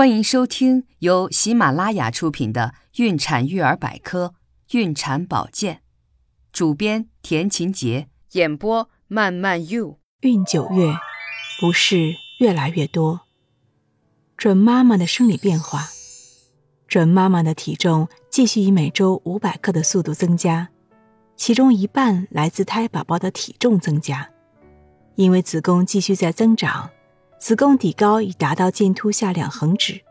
欢迎收听由喜马拉雅出品的《孕产育儿百科·孕产保健》，主编田勤杰，演播慢慢 you。孕九月，不适越来越多。准妈妈的生理变化，准妈妈的体重继续以每周五百克的速度增加，其中一半来自胎宝宝的体重增加，因为子宫继续在增长。子宫底高已达到剑突下两横指，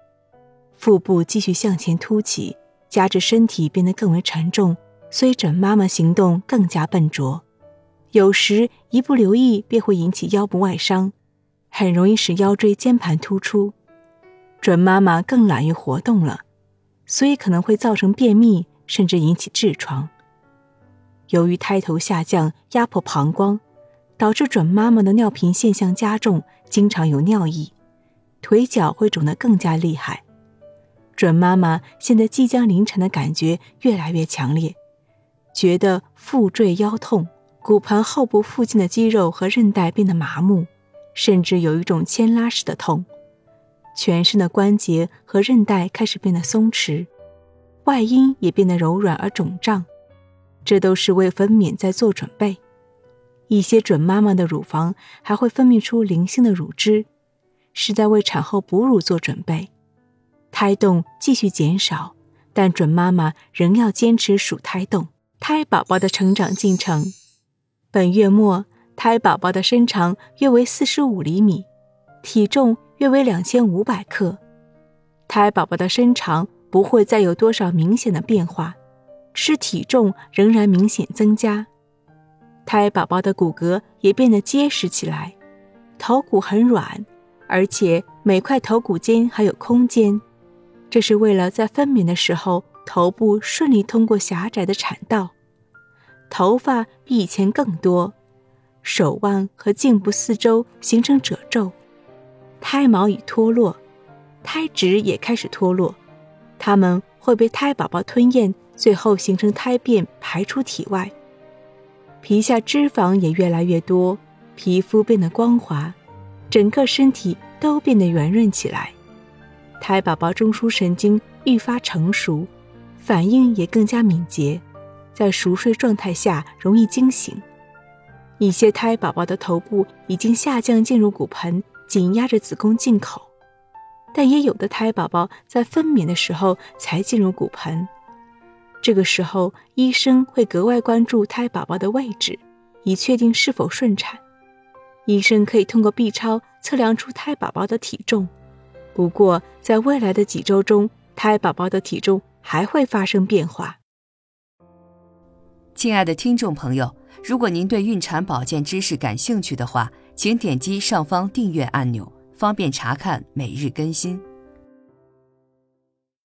腹部继续向前凸起，加之身体变得更为沉重，所以准妈妈行动更加笨拙，有时一不留意便会引起腰部外伤，很容易使腰椎间盘突出。准妈妈更懒于活动了，所以可能会造成便秘，甚至引起痔疮。由于胎头下降压迫膀胱。导致准妈妈的尿频现象加重，经常有尿意，腿脚会肿得更加厉害。准妈妈现在即将临产的感觉越来越强烈，觉得腹坠腰痛，骨盆后部附近的肌肉和韧带变得麻木，甚至有一种牵拉式的痛。全身的关节和韧带开始变得松弛，外阴也变得柔软而肿胀，这都是为分娩在做准备。一些准妈妈的乳房还会分泌出零星的乳汁，是在为产后哺乳做准备。胎动继续减少，但准妈妈仍要坚持数胎动。胎宝宝的成长进程，本月末胎宝宝的身长约为四十五厘米，体重约为两千五百克。胎宝宝的身长不会再有多少明显的变化，只是体重仍然明显增加。胎宝宝的骨骼也变得结实起来，头骨很软，而且每块头骨间还有空间，这是为了在分娩的时候头部顺利通过狭窄的产道。头发比以前更多，手腕和颈部四周形成褶皱，胎毛已脱落，胎脂也开始脱落，它们会被胎宝宝吞咽，最后形成胎便排出体外。皮下脂肪也越来越多，皮肤变得光滑，整个身体都变得圆润起来。胎宝宝中枢神经愈发成熟，反应也更加敏捷，在熟睡状态下容易惊醒。一些胎宝宝的头部已经下降进入骨盆，紧压着子宫进口，但也有的胎宝宝在分娩的时候才进入骨盆。这个时候，医生会格外关注胎宝宝的位置，以确定是否顺产。医生可以通过 B 超测量出胎宝宝的体重。不过，在未来的几周中，胎宝宝的体重还会发生变化。亲爱的听众朋友，如果您对孕产保健知识感兴趣的话，请点击上方订阅按钮，方便查看每日更新。